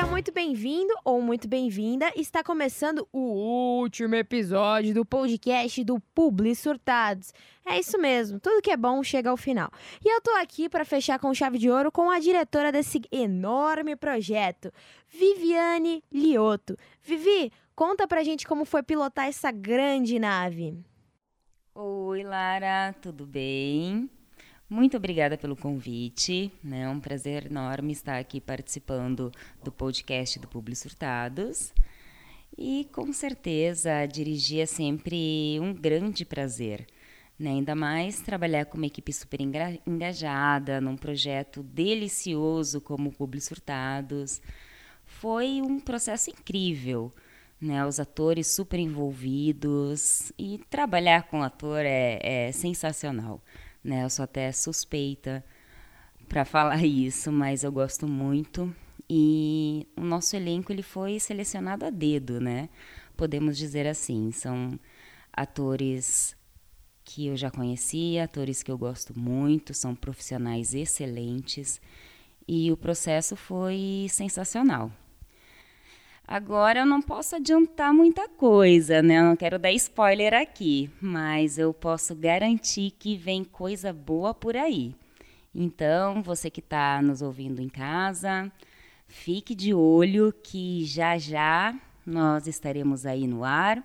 Seja muito bem-vindo ou muito bem-vinda. Está começando o último episódio do podcast do Publi Surtados. É isso mesmo, tudo que é bom chega ao final. E eu tô aqui para fechar com chave de ouro com a diretora desse enorme projeto, Viviane Lioto. Vivi, conta pra gente como foi pilotar essa grande nave. Oi, Lara, tudo bem? Muito obrigada pelo convite. Né? É um prazer enorme estar aqui participando do podcast do Publi Surtados. E com certeza dirigir é sempre um grande prazer. Né? Ainda mais trabalhar com uma equipe super engajada, num projeto delicioso como o Publi Surtados. Foi um processo incrível. Né, os atores super envolvidos e trabalhar com ator é, é sensacional né? Eu sou até suspeita para falar isso, mas eu gosto muito. E o nosso elenco ele foi selecionado a dedo, né? Podemos dizer assim, são atores que eu já conhecia, atores que eu gosto muito, são profissionais excelentes e o processo foi sensacional. Agora eu não posso adiantar muita coisa, né? Eu não quero dar spoiler aqui, mas eu posso garantir que vem coisa boa por aí. Então, você que está nos ouvindo em casa, fique de olho que já já nós estaremos aí no ar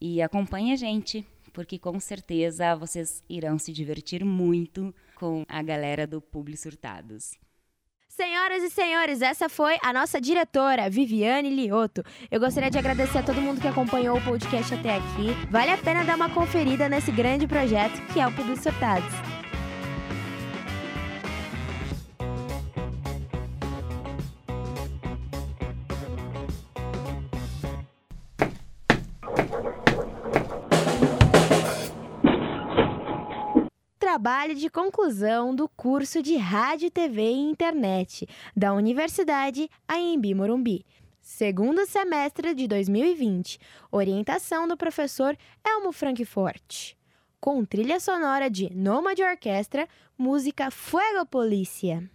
e acompanhe a gente, porque com certeza vocês irão se divertir muito com a galera do Publi Surtados. Senhoras e senhores, essa foi a nossa diretora, Viviane Lioto. Eu gostaria de agradecer a todo mundo que acompanhou o podcast até aqui. Vale a pena dar uma conferida nesse grande projeto que é o Public Surtados. Trabalho de conclusão do curso de Rádio, TV e Internet da Universidade AMB Morumbi. Segundo semestre de 2020, orientação do professor Elmo Frankfort. Com trilha sonora de Nomad Orquestra, música Fuego Polícia.